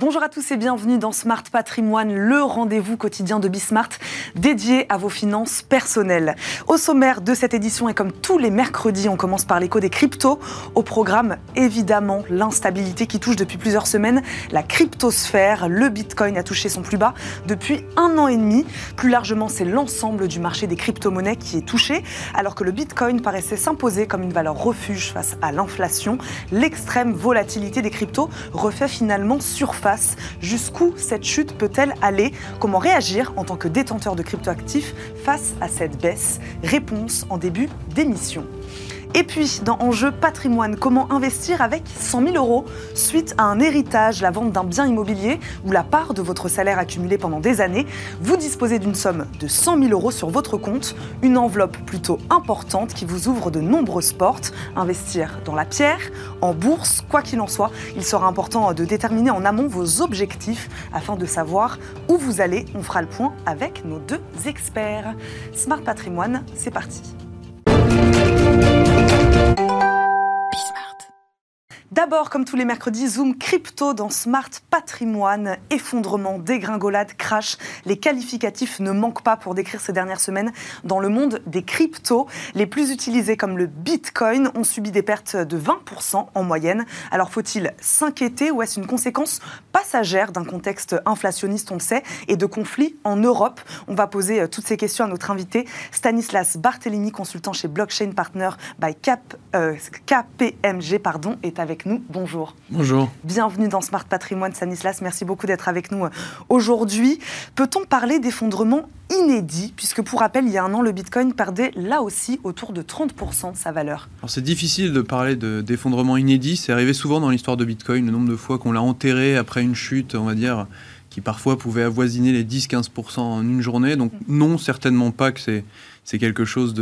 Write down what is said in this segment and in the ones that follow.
Bonjour à tous et bienvenue dans Smart Patrimoine, le rendez-vous quotidien de Bismart dédié à vos finances personnelles. Au sommaire de cette édition et comme tous les mercredis, on commence par l'écho des cryptos. Au programme, évidemment, l'instabilité qui touche depuis plusieurs semaines la cryptosphère. Le Bitcoin a touché son plus bas depuis un an et demi. Plus largement, c'est l'ensemble du marché des crypto-monnaies qui est touché. Alors que le Bitcoin paraissait s'imposer comme une valeur refuge face à l'inflation, l'extrême volatilité des cryptos refait finalement surface Jusqu'où cette chute peut-elle aller? Comment réagir en tant que détenteur de cryptoactifs face à cette baisse? Réponse en début d'émission. Et puis, dans Enjeu patrimoine, comment investir avec 100 000 euros suite à un héritage, la vente d'un bien immobilier ou la part de votre salaire accumulé pendant des années Vous disposez d'une somme de 100 000 euros sur votre compte, une enveloppe plutôt importante qui vous ouvre de nombreuses portes. Investir dans la pierre, en bourse, quoi qu'il en soit, il sera important de déterminer en amont vos objectifs afin de savoir où vous allez. On fera le point avec nos deux experts. Smart Patrimoine, c'est parti. D'abord, comme tous les mercredis, Zoom crypto dans Smart Patrimoine. Effondrement, dégringolade, crash. Les qualificatifs ne manquent pas pour décrire ces dernières semaines dans le monde des cryptos. Les plus utilisés comme le Bitcoin ont subi des pertes de 20% en moyenne. Alors faut-il s'inquiéter ou est-ce une conséquence passagère d'un contexte inflationniste, on le sait, et de conflits en Europe? On va poser euh, toutes ces questions à notre invité Stanislas Barthélémy, consultant chez Blockchain Partner by euh, KPMG, pardon, est avec nous. Bonjour. Bonjour. Bienvenue dans Smart Patrimoine Sanislas. Merci beaucoup d'être avec nous euh, aujourd'hui. Peut-on parler d'effondrement inédit, puisque pour rappel, il y a un an, le Bitcoin perdait là aussi autour de 30% de sa valeur c'est difficile de parler d'effondrement inédit. C'est arrivé souvent dans l'histoire de Bitcoin, le nombre de fois qu'on l'a enterré après une chute, on va dire, qui parfois pouvait avoisiner les 10-15% en une journée. Donc non, certainement pas que c'est quelque chose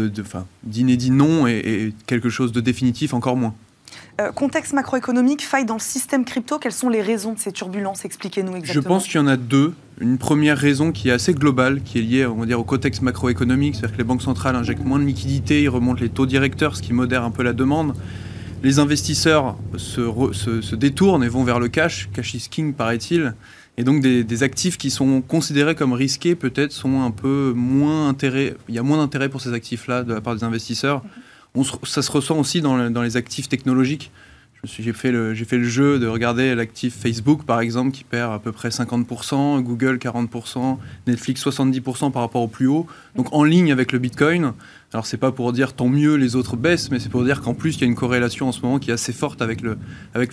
d'inédit, de, non, et quelque chose de définitif encore moins. Euh, contexte macroéconomique, faille dans le système crypto, quelles sont les raisons de ces turbulences? Expliquez-nous exactement. Je pense qu'il y en a deux. Une première raison qui est assez globale, qui est liée on va dire, au contexte macroéconomique, c'est-à-dire que les banques centrales injectent moins de liquidités, ils remontent les taux directeurs, ce qui modère un peu la demande. Les investisseurs se, détournent et vont vers le cash, cash is king paraît-il. Et donc des, actifs qui sont considérés comme risqués peut-être sont un peu moins intérêt. Il y a moins d'intérêt pour ces actifs-là de la part des investisseurs. Ça se ressent aussi dans, les actifs technologiques. J'ai fait, le, jeu de regarder l'actif Facebook, par exemple, qui perd à peu près 50%, Google 40%, Netflix 70% par rapport au plus haut. Donc en ligne avec le Bitcoin. Alors c'est pas pour dire tant mieux les autres baissent, mais c'est pour dire qu'en plus il y a une corrélation en ce moment qui est assez forte avec le,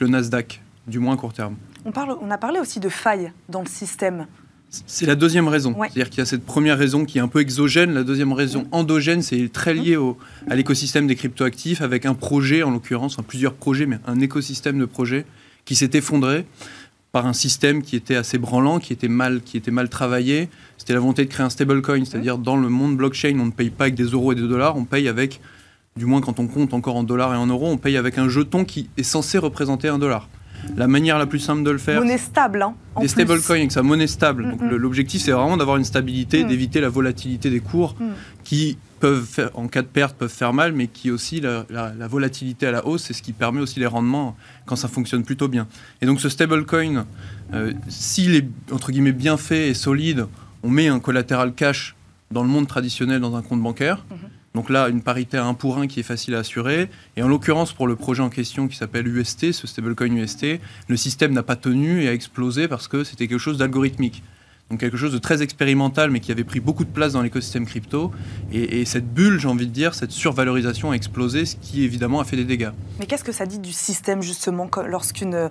Nasdaq, du moins à court terme. On, on a parlé aussi de failles dans le système. C'est la deuxième raison. C'est-à-dire qu'il y a cette première raison qui est un peu exogène. La deuxième raison endogène, c'est très lié au, à l'écosystème des cryptoactifs avec un projet, en l'occurrence, enfin, plusieurs projets, mais un écosystème de projets qui s'est effondré par un système qui était assez branlant, qui était mal, qui était mal travaillé. C'était la volonté de créer un stablecoin, c'est-à-dire dans le monde blockchain, on ne paye pas avec des euros et des dollars, on paye avec, du moins quand on compte encore en dollars et en euros, on paye avec un jeton qui est censé représenter un dollar. La manière la plus simple de le faire. Monnaie stable, hein, Des stablecoins avec sa monnaie stable. Donc l'objectif, c'est vraiment d'avoir une stabilité, mm. d'éviter la volatilité des cours mm. qui peuvent, faire, en cas de perte, peuvent faire mal, mais qui aussi, la, volatilité à la hausse, c'est ce qui permet aussi les rendements quand ça fonctionne plutôt bien. Et donc ce stablecoin, euh, s'il est, entre guillemets, bien fait et solide, on met un collatéral cash dans le monde traditionnel dans un compte bancaire. Mm-hmm. Donc là, une parité à 1 pour 1 qui est facile à assurer. Et en l'occurrence, pour le projet en question qui s'appelle UST, ce stablecoin UST, le système n'a pas tenu et a explosé parce que c'était quelque chose d'algorithmique donc quelque chose de très expérimental, mais qui avait pris beaucoup de place dans l'écosystème crypto. Et, cette bulle, j'ai envie de dire, cette survalorisation a explosé, ce qui évidemment a fait des dégâts. Mais qu'est-ce que ça dit du système justement lorsqu'une,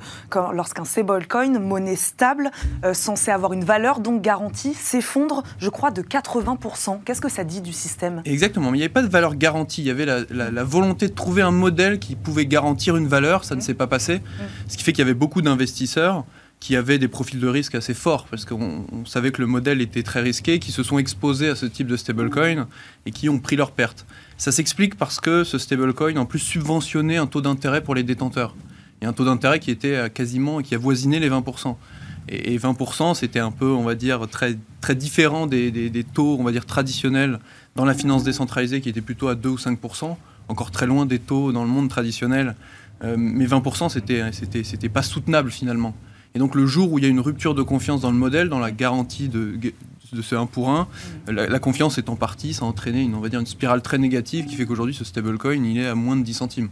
lorsqu'un stablecoin, monnaie stable, euh, censée avoir une valeur donc garantie, s'effondre, je crois, de 80% Qu'est-ce que ça dit du système? Exactement, mais il n'y avait pas de valeur garantie. Il y avait la, volonté de trouver un modèle qui pouvait garantir une valeur. Ça ne mmh. s'est pas passé. Mmh. Ce qui fait qu'il y avait beaucoup d'investisseurs qui avaient des profils de risque assez forts, parce qu'on savait que le modèle était très risqué, qui se sont exposés à ce type de stablecoin et qui ont pris leur perte. Ça s'explique parce que ce stablecoin, en plus, subventionnait un taux d'intérêt pour les détenteurs. Et un taux d'intérêt qui était quasiment, qui avoisinait les 20%. Et, 20%, c'était un peu, on va dire, très, très différent des, taux, on va dire, traditionnels dans la finance décentralisée, qui étaient plutôt à 2 ou 5%, encore très loin des taux dans le monde traditionnel. Euh, mais 20%, c'était, c'était, c'était pas soutenable finalement. Et donc le jour où il y a une rupture de confiance dans le modèle, dans la garantie de, ce 1 pour 1, la, confiance est en partie, ça a entraîné une, on une spirale très négative qui fait qu'aujourd'hui ce stablecoin il est à moins de 10 centimes.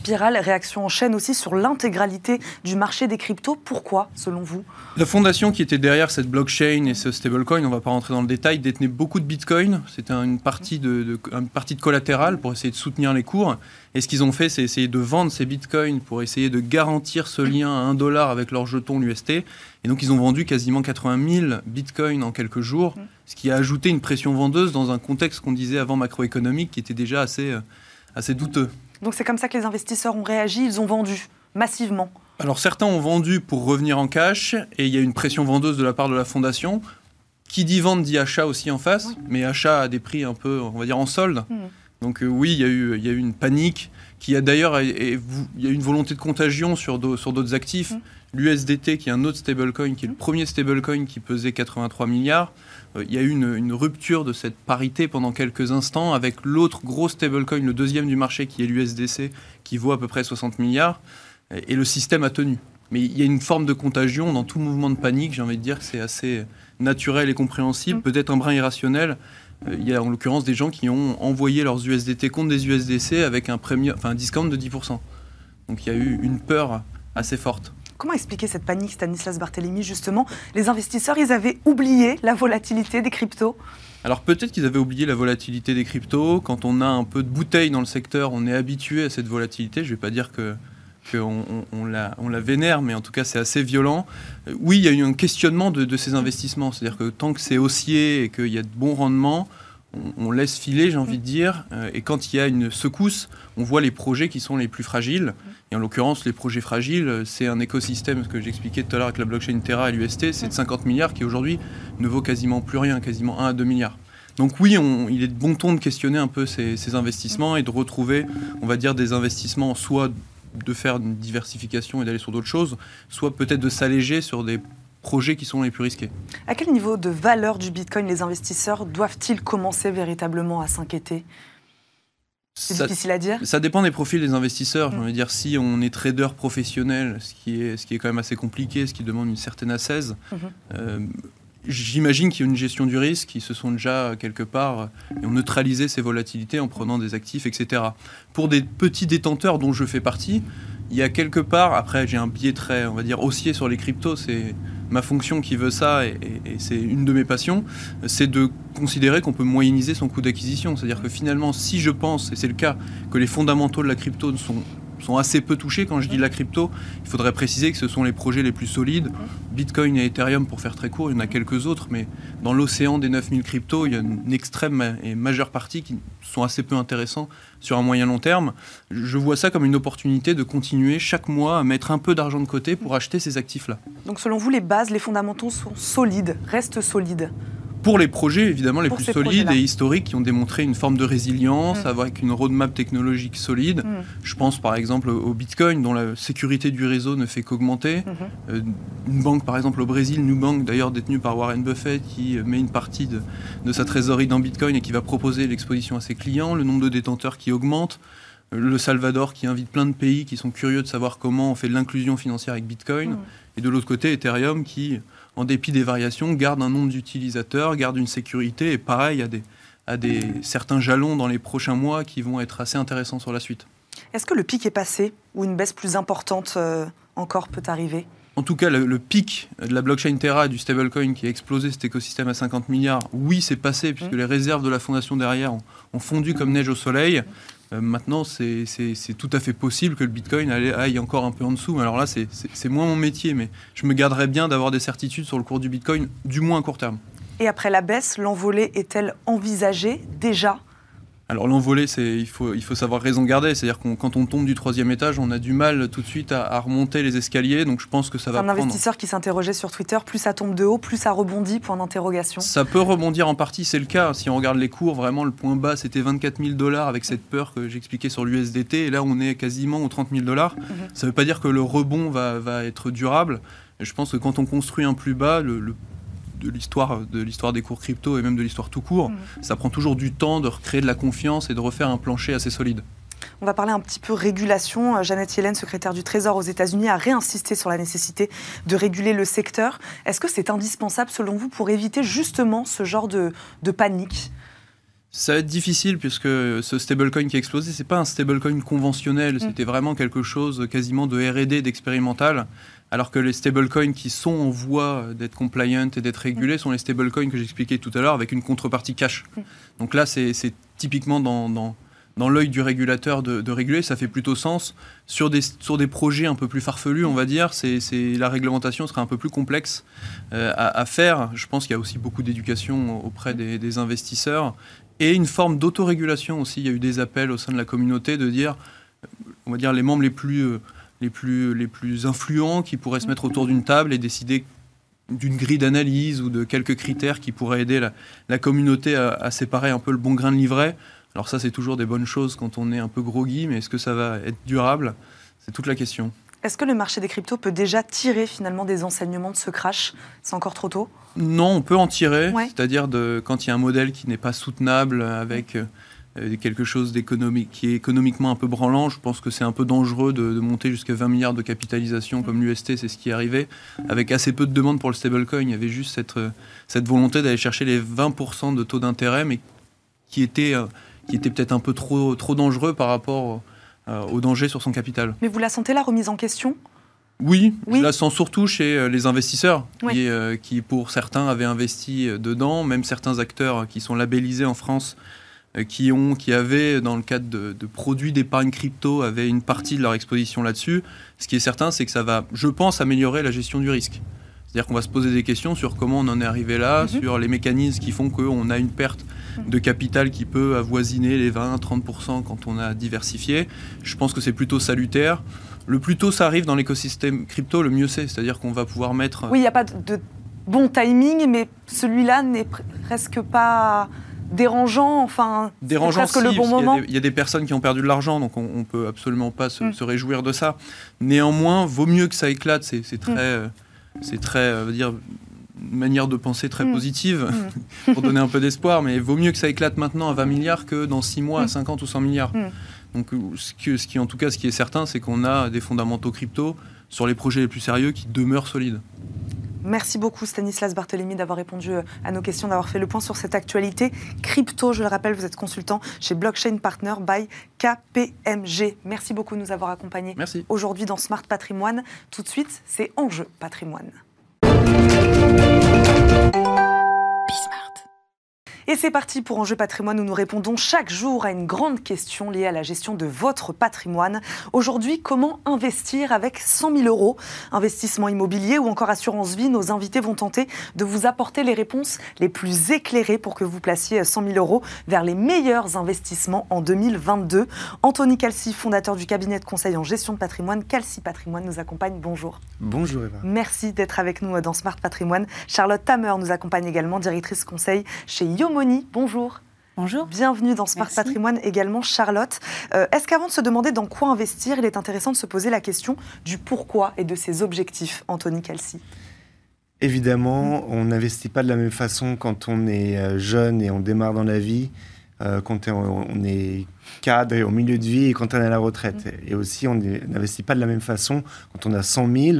Spirale, réaction en chaîne aussi sur l'intégralité du marché des cryptos. Pourquoi, selon vous? La fondation qui était derrière cette blockchain et ce stablecoin, on ne va pas rentrer dans le détail, détenait beaucoup de bitcoin. C'était une partie de, collatéral pour essayer de soutenir les cours. Et ce qu'ils ont fait, c'est essayer de vendre ces bitcoins pour essayer de garantir ce lien à 1 dollar avec leur jeton l'UST. Et donc, ils ont vendu quasiment 80 000 bitcoins en quelques jours, ce qui a ajouté une pression vendeuse dans un contexte qu'on disait avant macroéconomique qui était déjà assez, euh, assez douteux. Donc c'est comme ça que les investisseurs ont réagi, ils ont vendu massivement. Alors certains ont vendu pour revenir en cash et il y a une pression vendeuse de la part de la fondation. Qui dit vente dit achat aussi en face, mais achat à des prix un peu, on va dire, en solde. Hmm. Donc euh, oui, il y, a eu, il y a eu une panique qui a d'ailleurs, il y a une volonté de contagion sur d'autres actifs. Hmm. L'USDT, qui est un autre stablecoin, qui est le premier stablecoin qui pesait 83 milliards, euh, il y a eu une, rupture de cette parité pendant quelques instants avec l'autre gros stablecoin, le deuxième du marché, qui est l'USDC, qui vaut à peu près 60 milliards, et, le système a tenu. Mais il y a une forme de contagion dans tout mouvement de panique, j'ai envie de dire que c'est assez naturel et compréhensible, mm. peut-être un brin irrationnel. Euh, il y a en l'occurrence des gens qui ont envoyé leurs USDT contre des USDC avec un, enfin, un discount de 10%. Donc il y a eu une peur assez forte. Comment expliquer cette panique, Stanislas Barthélémy Justement, les investisseurs, ils avaient oublié la volatilité des cryptos? Alors peut-être qu'ils avaient oublié la volatilité des cryptos. Quand on a un peu de bouteille dans le secteur, on est habitué à cette volatilité. Je ne vais pas dire que qu'on on, la, vénère, mais en tout cas c'est assez violent. Oui, il y a eu un questionnement de, de ces investissements. C'est-à-dire que tant que c'est haussier et qu'il y a de bons rendements, on, laisse filer, j'ai envie de dire. Euh, et quand il y a une secousse, on voit les projets qui sont les plus fragiles. Et en l'occurrence, les projets fragiles, c'est un écosystème, ce que j'expliquais tout à l'heure avec la blockchain Terra et l'UST, c'est de 50 milliards qui aujourd'hui ne vaut quasiment plus rien, quasiment 1 à 2 milliards. Donc oui, il est de bon ton de questionner un peu ces, ces, investissements et de retrouver, on va dire, des investissements soit de faire une diversification et d'aller sur d'autres choses, soit peut-être de s'alléger sur des projets qui sont les plus risqués. À quel niveau de valeur du Bitcoin les investisseurs doivent-ils commencer véritablement à s'inquiéter? C'est difficile à dire. Ça dépend des profils des investisseurs. Mm. dire, si on est trader professionnel, ce qui est, ce qui est quand même assez compliqué, ce qui demande une certaine assaise, mm-hmm. euh, j'imagine qu'il y a une gestion du risque, qui se sont déjà quelque part et ont neutralisé ces volatilités en prenant des actifs, etc. Pour des petits détenteurs dont je fais partie, il y a quelque part, après j'ai un biais très, on va dire, haussier sur les cryptos, c'est ma fonction qui veut ça, et, c'est une de mes passions, c'est de considérer qu'on peut moyenniser son coût d'acquisition. C'est-à-dire que finalement, si je pense, et c'est le cas, que les fondamentaux de la crypto sont sont assez peu touchés. Quand je dis la crypto, il faudrait préciser que ce sont les projets les plus solides. Bitcoin et Ethereum, pour faire très court, il y en a quelques autres, mais dans l'océan des 9000 cryptos, il y a une extrême et majeure partie qui sont assez peu intéressants sur un moyen long terme. Je vois ça comme une opportunité de continuer chaque mois à mettre un peu d'argent de côté pour acheter ces actifs-là. Donc selon vous, les bases, les fondamentaux sont solides, restent solides? Pour les projets évidemment les plus solides et historiques qui ont démontré une forme de résilience mm. avec une roadmap technologique solide. Mm. Je pense par exemple au Bitcoin dont la sécurité du réseau ne fait qu'augmenter. Mm-hmm. Euh, une banque par exemple au Brésil, Nubank d'ailleurs détenue par Warren Buffett qui met une partie de, de sa trésorerie dans Bitcoin et qui va proposer l'exposition à ses clients, le nombre de détenteurs qui augmente. Le Salvador qui invite plein de pays qui sont curieux de savoir comment on fait de l'inclusion financière avec Bitcoin. Mm. Et de l'autre côté, Ethereum qui en dépit des variations, garde un nombre d'utilisateurs, garde une sécurité, et pareil, a des, des, certains jalons dans les prochains mois qui vont être assez intéressants sur la suite. Est-ce que le pic est passé ou une baisse plus importante euh, encore peut arriver? En tout cas, le, pic de la blockchain Terra et du stablecoin qui a explosé cet écosystème à 50 milliards, oui, c'est passé, puisque mmh. les réserves de la fondation derrière ont fondu comme neige au soleil. Euh, maintenant, c'est tout à fait possible que le Bitcoin aille, encore un peu en dessous. Alors là, c'est moins mon métier, mais je me garderais bien d'avoir des certitudes sur le cours du Bitcoin, du moins à court terme. Et après la baisse, l'envolée est-elle envisagée déjà? Alors l'envolée, il faut, il faut savoir raison garder. C'est-à-dire que quand on tombe du troisième étage, on a du mal tout de suite à, remonter les escaliers. Donc je pense que ça va. Un investisseur qui s'interrogeait sur Twitter, plus ça tombe de haut, plus ça rebondit. Point d'interrogation. Ça peut rebondir en partie, c'est le cas. Si on regarde les cours, vraiment le point bas c'était 24 000 dollars avec cette peur que j'expliquais sur l'USDT. Et là on est quasiment aux 30 000 dollars. Mhm. Ça ne veut pas dire que le rebond va, va être durable. je pense que quand on construit un plus bas, le, le de l'histoire de l'histoire des cours crypto et même de l'histoire tout court, mm. ça prend toujours du temps de recréer de la confiance et de refaire un plancher assez solide. On va parler un petit peu régulation. Euh, Jeannette Yellen, secrétaire du Trésor aux États-Unis, a réinsisté sur la nécessité de réguler le secteur. Est-ce que c'est indispensable selon vous pour éviter justement ce genre de, panique? Ça va être difficile puisque ce stablecoin qui a explosé, c'est pas un stablecoin conventionnel, mm. c'était vraiment quelque chose quasiment de R&D, d'expérimental. Alors que les stablecoins qui sont en voie d'être compliant et d'être régulés mm. sont les stablecoins que j'expliquais tout à l'heure avec une contrepartie cash. Mm. Donc là, c'est typiquement dans, dans l'œil du régulateur de, réguler, ça fait plutôt sens. Sur des, sur des projets un peu plus farfelus, on va dire, c'est, la réglementation sera un peu plus complexe euh, à, faire. Je pense qu'il y a aussi beaucoup d'éducation auprès des, investisseurs et une forme d'autorégulation aussi. Il y a eu des appels au sein de la communauté de dire, on va dire, les membres les plus, euh, les plus, les plus influents qui pourraient se mettre autour d'une table et décider d'une grille d'analyse ou de quelques critères qui pourraient aider la, communauté à, à, séparer un peu le bon grain de livret. Alors ça, c'est toujours des bonnes choses quand on est un peu groggy, mais est-ce que ça va être durable? C'est toute la question. Est-ce que le marché des cryptos peut déjà tirer finalement des enseignements de ce crash? C'est encore trop tôt? Non, on peut en tirer. C'est-à-dire quand il y a un modèle qui n'est pas soutenable avec euh, quelque chose d'économique qui est économiquement un peu branlant, je pense que c'est un peu dangereux de, monter jusqu'à 20 milliards de capitalisation comme l'UST, c'est ce qui est arrivé, avec assez peu de demandes pour le stablecoin. Il y avait juste cette, euh, cette volonté d'aller chercher les 20% de taux d'intérêt, mais qui était euh, qui était peut-être un peu trop, trop dangereux par rapport euh, au danger sur son capital. Mais vous la sentez la remise en question? Oui, je la sens surtout chez euh, les investisseurs qui, euh, qui, pour certains, avaient investi dedans, même certains acteurs qui sont labellisés en France, qui, ont, qui avaient, dans le cadre de, de produits d'épargne crypto, avaient une partie de leur exposition là-dessus. Ce qui est certain, c'est que ça va, je pense, améliorer la gestion du risque. C'est-à-dire qu'on va se poser des questions sur comment on en est arrivé là, mhm. sur les mécanismes qui font qu'on a une perte de capital qui peut avoisiner les 20-30% quand on a diversifié. Je pense que c'est plutôt salutaire. Le plus tôt ça arrive dans l'écosystème crypto, le mieux c'est. C'est-à-dire qu'on va pouvoir mettre... Oui, il n'y a pas de bon timing, mais celui-là n'est presque pas dérangeant, enfin, dérangeant presque le bon moment. Il y, a des personnes qui ont perdu de l'argent, donc on, ne peut absolument pas se, mm. se, réjouir de ça. Néanmoins, vaut mieux que ça éclate. C'est très, mm. euh, c'est très, euh, dire, une manière de penser très mm. positive mm. pour donner un peu d'espoir, mais il vaut mieux que ça éclate maintenant à 20 milliards que dans 6 mois à 50 mm. ou 100 milliards. Donc, ce, ce qui, en tout cas, ce qui est certain, c'est qu'on a des fondamentaux crypto sur les projets les plus sérieux qui demeurent solides. Merci beaucoup Stanislas Barthélémy d'avoir répondu euh, à nos questions, d'avoir fait le point sur cette actualité. Crypto, je le rappelle, vous êtes consultant chez Blockchain Partner by KPMG. Merci beaucoup de nous avoir accompagnés aujourd'hui dans Smart Patrimoine. Tout de suite, c'est Enjeu Patrimoine. Et c'est parti pour Enjeu patrimoine où nous répondons chaque jour à une grande question liée à la gestion de votre patrimoine. Aujourd'hui, comment investir avec 100 000 euros? Investissement immobilier ou encore assurance vie Nos invités vont tenter de vous apporter les réponses les plus éclairées pour que vous placiez 100 000 euros vers les meilleurs investissements en 2022. Anthony Calci, fondateur du cabinet de conseil en gestion de patrimoine, Calci Patrimoine nous accompagne. Bonjour. Bonjour Eva. Merci d'être avec nous dans Smart Patrimoine. Charlotte Tamer nous accompagne également, directrice conseil chez Yomo bonjour. Bonjour. Bienvenue dans Smart Patrimoine également, Charlotte. Euh, est-ce qu'avant de se demander dans quoi investir, il est intéressant de se poser la question du pourquoi et de ses objectifs, Anthony Calci? Évidemment, on n'investit pas de la même façon quand on est euh, jeune et on démarre dans la vie, euh, quand on est cadre et au milieu de vie et quand on est à la retraite. Mm. Et aussi, on n'investit pas de la même façon quand on a 100 000,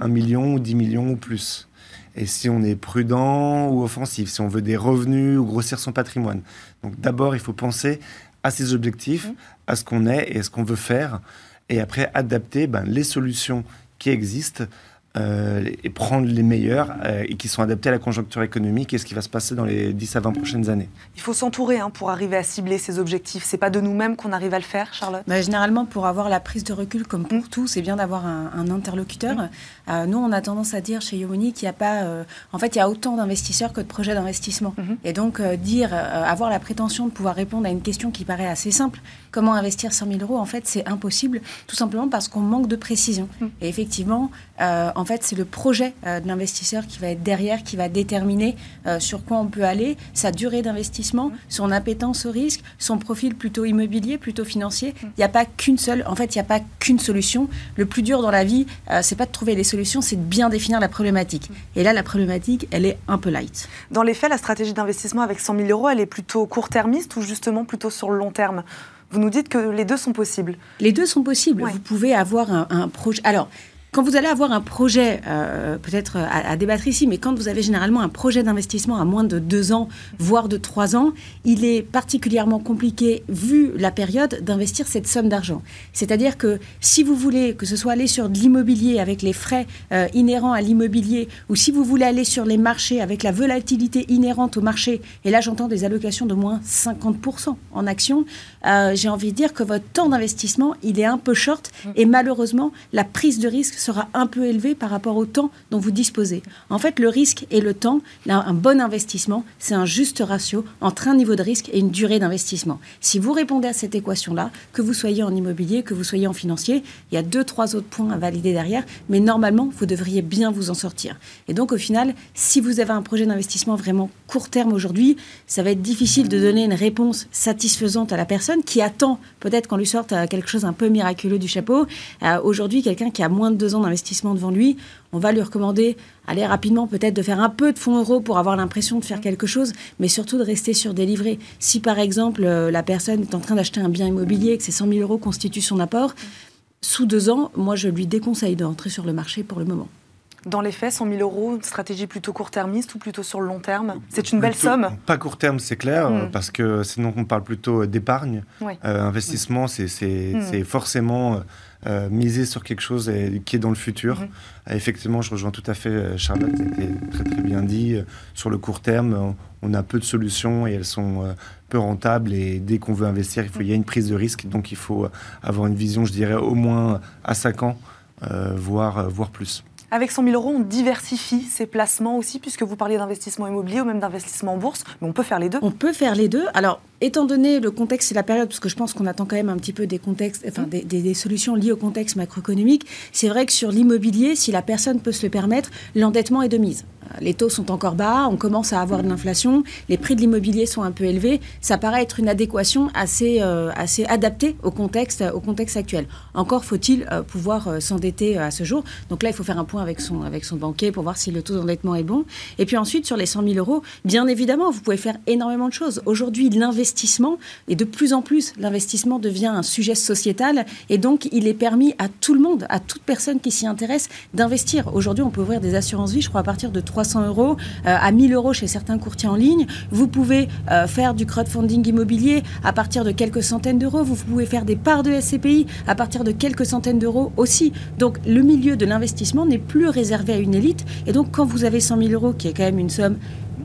1 million ou 10 millions ou plus et si on est prudent ou offensif, si on veut des revenus ou grossir son patrimoine. Donc d'abord, il faut penser à ses objectifs, mmh. à ce qu'on est et à ce qu'on veut faire, et après adapter ben, les solutions qui existent euh, et prendre les meilleurs euh, et qui sont adaptés à la conjoncture économique et ce qui va se passer dans les 10 à 20 prochaines années. Il faut s'entourer hein, pour arriver à cibler ces objectifs. C'est pas de nous-mêmes qu'on arrive à le faire, Charlotte? Bah, Généralement, pour avoir la prise de recul, comme pour tout, c'est bien d'avoir un, interlocuteur. Euh, nous, on a tendance à dire chez Yomoni qu'il n'y a pas. en fait, il y a autant d'investisseurs que de projets d'investissement. Mm-hmm. Et donc, dire, avoir la prétention de pouvoir répondre à une question qui paraît assez simple, comment investir 100 000 euros, en fait, c'est impossible, tout simplement parce qu'on manque de précision. Mm. Et effectivement, en fait, c'est le projet euh, de l'investisseur qui va être derrière, qui va déterminer euh, sur quoi on peut aller, sa durée d'investissement, son appétence au risque, son profil plutôt immobilier, plutôt financier. Il n'y a pas qu'une seule, en fait, il n'y a pas qu'une solution. Le plus dur dans la vie, euh, c'est pas de trouver les solutions, c'est de bien définir la problématique. Et là, la problématique, elle est un peu light. Dans les faits, la stratégie d'investissement avec 100 000 euros, elle est plutôt court-termiste ou justement plutôt sur le long terme? Vous nous dites que les deux sont possibles. Les deux sont possibles. Vous pouvez avoir un, un projet. Alors, quand vous allez avoir un projet, euh, peut-être à, débattre ici, mais quand vous avez généralement un projet d'investissement à moins de deux ans, voire de trois ans, il est particulièrement compliqué, vu la période, d'investir cette somme d'argent. C'est-à-dire que si vous voulez que ce soit aller sur de l'immobilier avec les frais euh, inhérents à l'immobilier, ou si vous voulez aller sur les marchés avec la volatilité inhérente au marché, et là j'entends des allocations de moins 50% en actions, euh, j'ai envie de dire que votre temps d'investissement, il est un peu short, et malheureusement, la prise de risque sera un peu élevé par rapport au temps dont vous disposez. En fait, le risque et le temps, un bon investissement, c'est un juste ratio entre un niveau de risque et une durée d'investissement. Si vous répondez à cette équation-là, que vous soyez en immobilier, que vous soyez en financier, il y a deux, trois autres points à valider derrière, mais normalement, vous devriez bien vous en sortir. Et donc, au final, si vous avez un projet d'investissement vraiment court terme aujourd'hui, ça va être difficile de donner une réponse satisfaisante à la personne qui attend peut-être qu'on lui sorte euh, quelque chose un peu miraculeux du chapeau. Euh, aujourd'hui, quelqu'un qui a moins de deux d'investissement devant lui, on va lui recommander, aller rapidement peut-être de faire un peu de fonds euros pour avoir l'impression de faire quelque chose, mais surtout de rester sur des. Si par exemple euh, la personne est en train d'acheter un bien immobilier et que ces 100 000 euros constituent son apport, sous deux ans, moi je lui déconseille d'entrer sur le marché pour le moment. Dans les faits, 100 000 euros, une stratégie plutôt court-termiste ou plutôt sur le long terme C'est une belle somme Pas court terme, c'est clair, hmm. parce que sinon on parle plutôt d'épargne. Euh, investissement, c'est hmm. forcément euh, miser sur quelque chose qui est dans le futur. Hmm. Euh, effectivement, je rejoins tout à fait Charlotte, c'était très très bien dit. Sur le court terme, on a peu de solutions et elles sont peu rentables. Et dès qu'on veut investir, il, faut, il y a une prise de risque. Donc il faut avoir une vision, je dirais, au moins à 5 ans, voire, voire plus. Avec 100 000 euros, on diversifie ses placements aussi, puisque vous parliez d'investissement immobilier ou même d'investissement en bourse, mais on peut faire les deux. On peut faire les deux. Alors, étant donné le contexte et la période, parce que je pense qu'on attend quand même un petit peu des contextes, enfin des, des, solutions liées au contexte macroéconomique, c'est vrai que sur l'immobilier, si la personne peut se le permettre, l'endettement est de mise les taux sont encore bas, on commence à avoir de l'inflation, les prix de l'immobilier sont un peu élevés. Ça paraît être une adéquation assez, euh, assez adaptée au contexte, au contexte actuel. Encore faut-il euh, pouvoir euh, s'endetter à ce jour. Donc là, il faut faire un point avec son, avec son banquier pour voir si le taux d'endettement est bon. Et puis ensuite, sur les 100 000 euros, bien évidemment, vous pouvez faire énormément de choses. Aujourd'hui, l'investissement, et de plus en plus, l'investissement devient un sujet sociétal. Et donc, il est permis à tout le monde, à toute personne qui s'y intéresse, d'investir. Aujourd'hui, on peut ouvrir des assurances vie, je crois, à partir de 3 300 euros euh, à 1000 euros chez certains courtiers en ligne. Vous pouvez euh, faire du crowdfunding immobilier à partir de quelques centaines d'euros. Vous pouvez faire des parts de SCPI à partir de quelques centaines d'euros aussi. Donc le milieu de l'investissement n'est plus réservé à une élite. Et donc quand vous avez 100 000 euros, qui est quand même une somme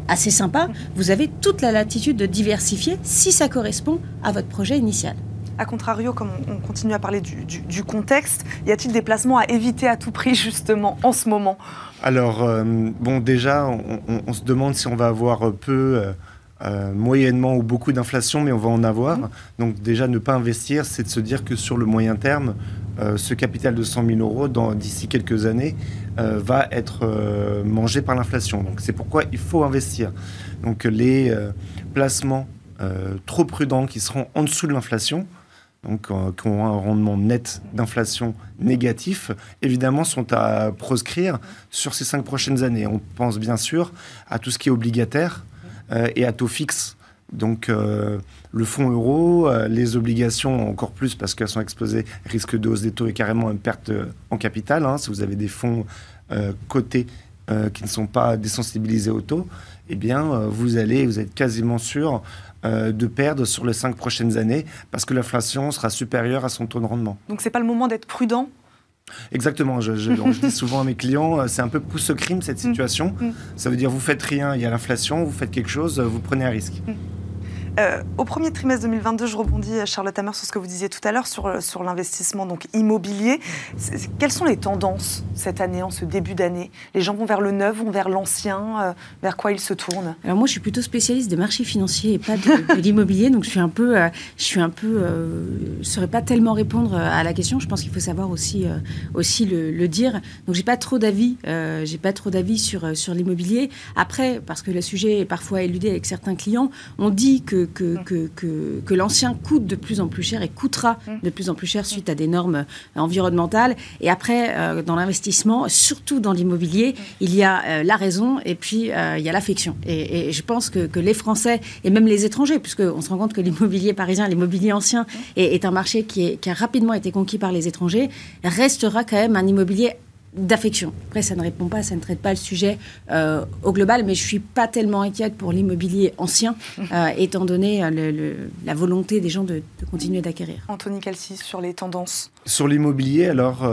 assez sympa, vous avez toute la latitude de diversifier si ça correspond à votre projet initial. A contrario, comme on continue à parler du, contexte, y a-t-il des placements à éviter à tout prix justement en ce moment? Alors, euh, bon, déjà, on, se demande si on va avoir peu, euh, euh, moyennement ou beaucoup d'inflation, mais on va en avoir. Mmh. Donc déjà, ne pas investir, c'est de se dire que sur le moyen terme, ce capital de 100 000 euros, d'ici quelques années, va être mangé par l'inflation. Donc c'est pourquoi il faut investir. Donc les placements trop prudents qui seront en dessous de l'inflation, donc euh, qui ont un rendement net d'inflation négatif, évidemment, sont à proscrire sur ces cinq prochaines années. On pense bien sûr à tout ce qui est obligataire euh, et à taux fixe. Donc euh, le fonds euro, les obligations encore plus parce qu'elles sont exposées risque de hausse des taux et carrément une perte en capital. Hein. si vous avez des fonds cotés qui ne sont pas désensibilisés au taux, eh bien vous allez, vous êtes quasiment sûr euh, de perdre sur les cinq prochaines années parce que l'inflation sera supérieure à son taux de rendement. Donc c'est pas le moment d'être prudent? Exactement, je, dis souvent à mes clients, euh, c'est un peu pousse crime cette mm. situation. Mm. Ça veut dire vous faites rien, il y a l'inflation, vous faites quelque chose, vous prenez un risque. Euh, au premier trimestre 2022, je rebondis, euh, Charlotte Hammer, sur ce que vous disiez tout à l'heure sur, euh, sur l'investissement donc immobilier. Quelles sont les tendances cette année, en ce début d'année? Les gens vont vers le neuf, vont vers l'ancien Vers quoi ils se tournent? Alors moi, je suis plutôt spécialiste des marchés financiers et pas de, l'immobilier, donc je suis un peu, je suis un peu, saurais pas tellement répondre à la question. Je pense qu'il faut savoir aussi, aussi le, dire. Donc j'ai pas trop d'avis, j'ai pas trop d'avis sur sur l'immobilier. Après, parce que le sujet est parfois éludé avec certains clients, on dit que que, que, que, que, l'ancien coûte de plus en plus cher et coûtera de plus en plus cher suite à des normes environnementales. Et après, dans l'investissement, surtout dans l'immobilier, il y a la raison et puis il y a l'affection. Et, je pense que, les Français et même les étrangers, puisqu'on se rend compte que l'immobilier parisien, l'immobilier ancien est, est, un marché qui, est, qui a rapidement été conquis par les étrangers, restera quand même un immobilier d'affection. Après, ça ne répond pas, ça ne traite pas le sujet euh, au global, mais je ne suis pas tellement inquiète pour l'immobilier ancien, euh, étant donné euh, la volonté des gens de, continuer d'acquérir. Anthony Calcis, sur les tendances Sur l'immobilier, alors,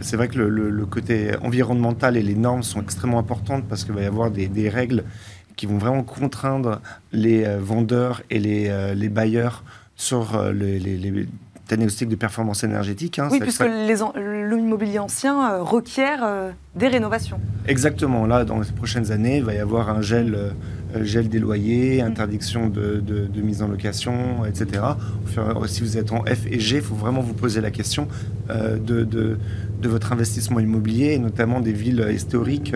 c'est vrai que le, côté environnemental et les normes sont extrêmement importantes parce qu'il va y avoir des, règles qui vont vraiment contraindre les vendeurs et les, les bailleurs sur les, les diagnostic de performance énergétique. Hein, oui, puisque l'immobilier ancien euh, requiert euh, des rénovations. Exactement. Là, dans les prochaines années, il va y avoir un gel, euh, gel des loyers, mm. interdiction de, mise en location, etc. Si vous êtes en F et G, il faut vraiment vous poser la question de, de, votre investissement immobilier, et notamment des villes historiques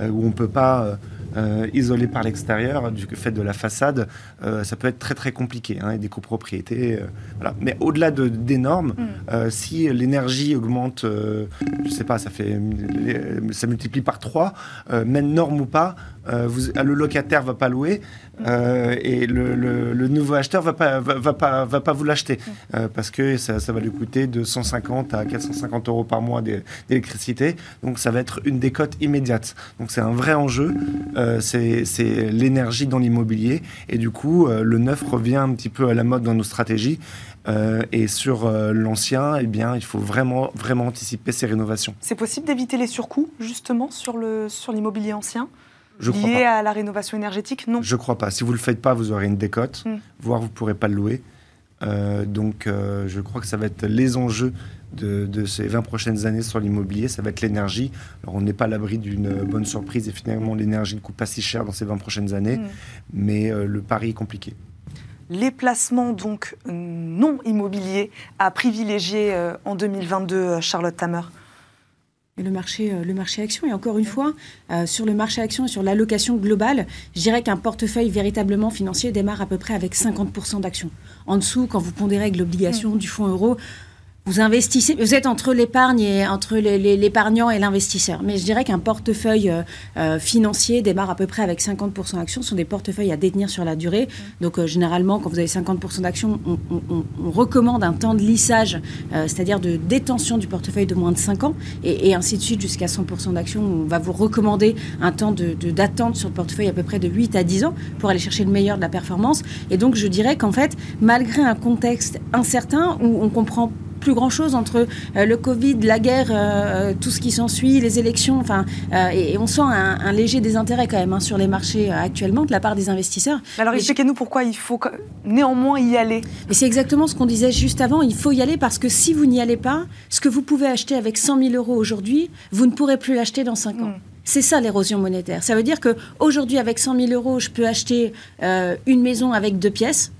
où on ne peut pas euh, isolé par l'extérieur, du fait de la façade, euh, ça peut être très très compliqué, hein, et des copropriétés. Euh, voilà. Mais au-delà de, des normes, mm. si l'énergie augmente, je sais pas, ça fait ça multiplie par 3, même norme ou pas, vous, le locataire va pas louer et le, nouveau acheteur va pas va, pas va pas vous l'acheter mm. parce que ça, ça, va lui coûter de 150 à 450 euros par mois d'électricité. Donc ça va être une décote immédiate. Donc c'est un vrai enjeu. Euh, c'est l'énergie dans l'immobilier. Et du coup, euh, le neuf revient un petit peu à la mode dans nos stratégies. Euh, et sur l'ancien, eh bien, il faut vraiment, vraiment anticiper ces rénovations. C'est possible d'éviter les surcoûts, justement, sur l'immobilier sur ancien? Je lié à la rénovation énergétique Non. Je ne crois pas. Si vous ne le faites pas, vous aurez une décote, hmm. voire vous ne pourrez pas le louer. donc, je crois que ça va être les enjeux de, ces 20 prochaines années sur l'immobilier, ça va être l'énergie. Alors on n'est pas à l'abri d'une bonne surprise et finalement l'énergie ne coûte pas si cher dans ces 20 prochaines années, mm. mais euh, le pari est compliqué. Les placements donc non immobiliers à privilégier euh, en 2022, euh, Charlotte Tamer? Le marché, le marché action. Et encore une fois, sur le marché action et sur l'allocation globale, je dirais qu'un portefeuille véritablement financier démarre à peu près avec 50% d'actions. En dessous, quand vous pondérez avec l'obligation mm. du fonds euro, vous investissez, vous êtes entre l'épargne et entre l'épargnant et l'investisseur. Mais je dirais qu'un portefeuille euh, euh, financier démarre à peu près avec 50% d'actions. Ce sont des portefeuilles à détenir sur la durée. Donc euh, généralement, quand vous avez 50% d'actions, on, recommande un temps de lissage, c'est-à-dire de détention du portefeuille de moins de 5 ans, et, ainsi de suite jusqu'à 100% d'actions. On va vous recommander un temps d'attente de, d'attente sur le portefeuille à peu près de 8 à 10 ans pour aller chercher le meilleur de la performance. Et donc je dirais qu'en fait, malgré un contexte incertain où on comprend plus grand-chose entre euh, le Covid, la guerre, euh, tout ce qui s'ensuit, les élections. Enfin, euh, et, on sent un, léger désintérêt quand même hein, sur les marchés actuellement de la part des investisseurs. Alors expliquez-nous pourquoi il faut néanmoins y aller. Mais c'est exactement ce qu'on disait juste avant. Il faut y aller parce que si vous n'y allez pas, ce que vous pouvez acheter avec 100 000 euros aujourd'hui, vous ne pourrez plus l'acheter dans 5 ans. Hmm. C'est ça l'érosion monétaire. Ça veut dire qu'aujourd'hui, avec 100 000 euros, je peux acheter une maison avec deux pièces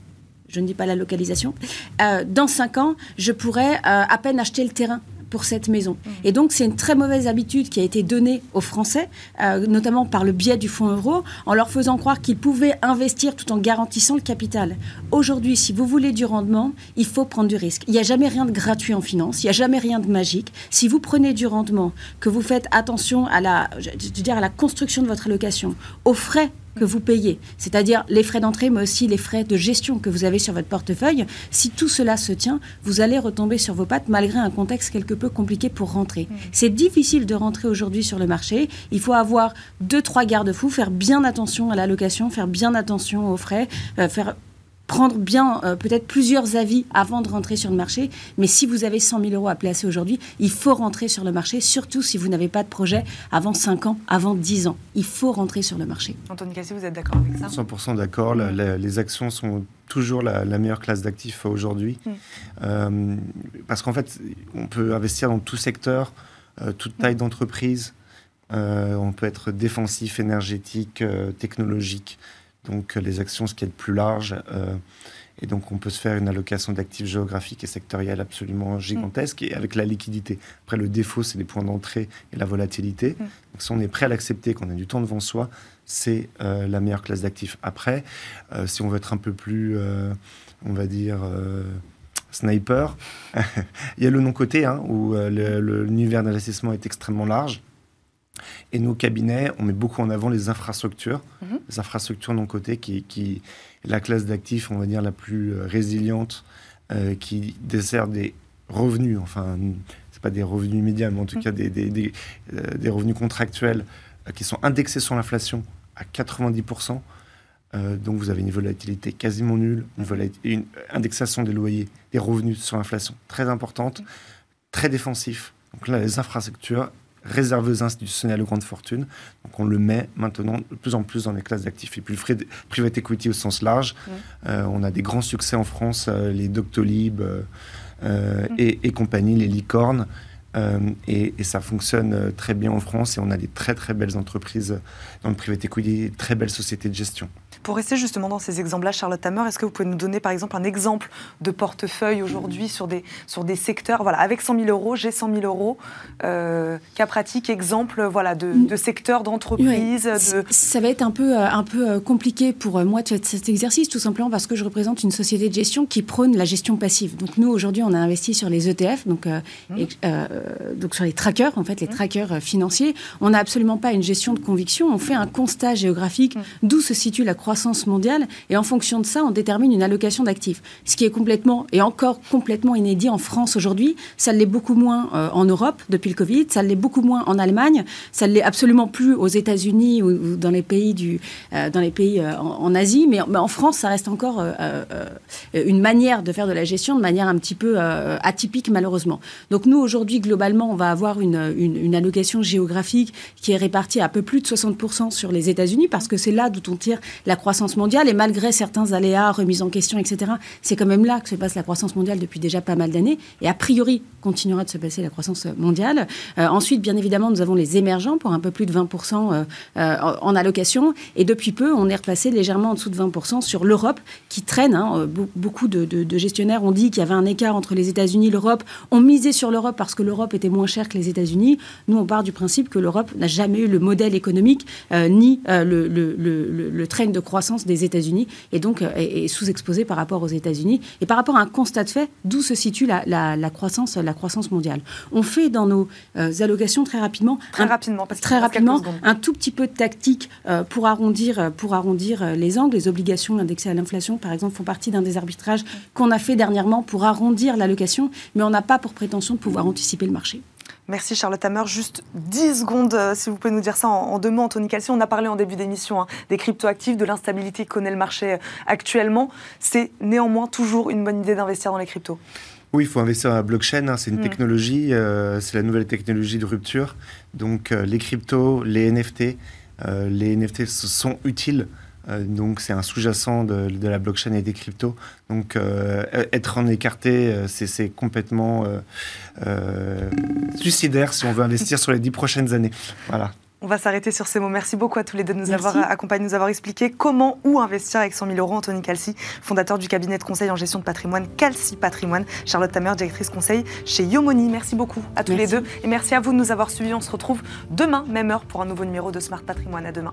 je ne dis pas la localisation, euh, dans cinq ans, je pourrais euh, à peine acheter le terrain pour cette maison. Mmh. Et donc, c'est une très mauvaise habitude qui a été donnée aux Français, euh, notamment par le biais du fonds euro, en leur faisant croire qu'ils pouvaient investir tout en garantissant le capital. Aujourd'hui, si vous voulez du rendement, il faut prendre du risque. Il n'y a jamais rien de gratuit en finance, il n'y a jamais rien de magique. Si vous prenez du rendement, que vous faites attention à la, je veux dire, à la construction de votre allocation, aux frais que vous payez, c'est-à-dire les frais d'entrée, mais aussi les frais de gestion que vous avez sur votre portefeuille, si tout cela se tient, vous allez retomber sur vos pattes malgré un contexte quelque peu compliqué pour rentrer. Mmh. C'est difficile de rentrer aujourd'hui sur le marché. Il faut avoir deux, trois garde-fous, faire bien attention à la location, faire bien attention aux frais, euh, faire prendre bien euh, peut-être plusieurs avis avant de rentrer sur le marché. Mais si vous avez 100 000 euros à placer aujourd'hui, il faut rentrer sur le marché, surtout si vous n'avez pas de projet avant 5 ans, avant 10 ans. Il faut rentrer sur le marché. Antoine Cassé, vous êtes d'accord avec ça? 100% d'accord. les actions sont toujours la, meilleure classe d'actifs aujourd'hui. Mm. Euh, parce qu'en fait, on peut investir dans tout secteur, euh, toute taille d'entreprise. on peut être défensif, énergétique, technologique donc les actions, ce qui est le plus large. Euh, Et donc, on peut se faire une allocation d'actifs géographiques et sectoriels absolument gigantesque et avec la liquidité. Après, le défaut, c'est les points d'entrée et la volatilité. Mm. Donc, si on est prêt à l'accepter, qu'on a du temps devant soi, c'est euh, la meilleure classe d'actifs. Après, euh, si on veut être un peu plus, euh, on va dire, sniper, il y a le non-côté, hein, où l'univers d'investissement est extrêmement large. Et nos cabinets, on met beaucoup en avant les infrastructures, mm-hmm. les infrastructures non cotées, qui, qui la classe d'actifs, on va dire, la plus euh, résiliente, euh, qui dessert des revenus, enfin, c'est pas des revenus immédiats, mais en tout mm. cas des, des, des, euh, revenus contractuels qui sont indexés sur l'inflation à 90%. donc vous avez une volatilité quasiment nulle, une, une, indexation des loyers, des revenus sur l'inflation très importante, très défensif. Donc là, les infrastructures, réservé aux institutionnels aux grandes fortunes. Donc on le met maintenant de plus en plus dans les classes d'actifs. Et puis le private equity au sens large, euh, on a des grands succès en France, euh, les Doctolib euh, et, et, compagnie, les licornes. Et, et, ça fonctionne très bien en France et on a des très très belles entreprises dans le private equity, très belles sociétés de gestion. Pour rester justement dans ces exemples-là, Charlotte Hammer, est-ce que vous pouvez nous donner par exemple un exemple de portefeuille aujourd'hui sur des, sur des secteurs Voilà, avec 100 000 euros, j'ai 100 000 euros. Euh, cas pratique, exemple voilà, de, de secteurs, d'entreprises Ça va être un peu, euh, un peu euh, compliqué pour moi de faire cet exercice, tout simplement parce que je représente une société de gestion qui prône la gestion passive. Donc nous, aujourd'hui, on a investi sur les ETF, donc, mmh. donc sur les trackers, en fait, les mmh. trackers financiers. On n'a absolument pas une gestion de conviction, on fait un constat géographique mmh. d'où se situe la croissance mondiale. Et en fonction de ça, on détermine une allocation d'actifs. Ce qui est complètement, et encore complètement inédit en France aujourd'hui. Ça l'est beaucoup moins euh, en Europe depuis le Covid. Ça l'est beaucoup moins en Allemagne. Ça l'est absolument plus aux États-Unis ou, dans les pays, du, euh, dans les pays euh, en, Asie. Mais, en France, ça reste encore une manière de faire de la gestion de manière un petit peu atypique, malheureusement. Donc nous, aujourd'hui, globalement, on va avoir une, une, une allocation géographique qui est répartie à peu plus de 60% sur les États-Unis parce que c'est là d'où on tire la croissance mondiale. Et malgré certains aléas, remises en question, etc., c'est quand même là que se passe la croissance mondiale depuis déjà pas mal d'années. Et a priori, continuera de se passer la croissance mondiale. Euh, ensuite, bien évidemment, nous avons les émergents pour un peu plus de 20% euh, euh, en allocation. Et depuis peu, on est repassé légèrement en dessous de 20% sur l'Europe qui traîne. Hein. Beaucoup de, gestionnaires ont dit qu'il y avait un écart entre les États-Unis et l'Europe. On misait sur l'Europe parce que l'Europe était moins chère que les États-Unis. Nous, on part du principe que l'Europe n'a jamais eu le modèle économique ni le, le, le train de croissance croissance des États-Unis et donc euh, est, sous-exposé par rapport aux États-Unis et par rapport à un constat de fait d'où se situe la, croissance, la croissance mondiale. On fait dans nos euh, allocations très rapidement, très rapidement, très rapidement, un tout petit peu de tactique euh, pour arrondir, pour arrondir les angles. Les obligations indexées à l'inflation, par exemple, font partie d'un des arbitrages qu'on a fait dernièrement pour arrondir l'allocation, mais on n'a pas pour prétention de pouvoir anticiper le marché. Merci Charlotte Hammer. Juste 10 secondes, euh, si vous pouvez nous dire ça en, deux mots, Anthony Calci. On a parlé en début d'émission hein, des cryptoactifs, de l'instabilité que connaît le marché euh, actuellement. C'est néanmoins toujours une bonne idée d'investir dans les cryptos. Oui, il faut investir dans la blockchain. Hein. c'est une mm. technologie, euh, c'est la nouvelle technologie de rupture. Donc les cryptos, les NFT, les NFT sont utiles donc c'est un sous-jacent de, la blockchain et des cryptos. Donc euh, être en écarté, euh, c'est complètement suicidaire si on veut investir sur les dix prochaines années. Voilà. On va s'arrêter sur ces mots. Merci beaucoup à tous les deux de nous avoir accompagnés, de nous avoir expliqué comment, où investir avec 100 000 euros. Anthony Calci, fondateur du cabinet de conseil en gestion de patrimoine Calci Patrimoine. Charlotte Tamer, directrice conseil chez Yomoni. Merci beaucoup à tous les deux. Et merci à vous de nous avoir suivis. On se retrouve demain, même heure, pour un nouveau numéro de Smart Patrimoine. À demain.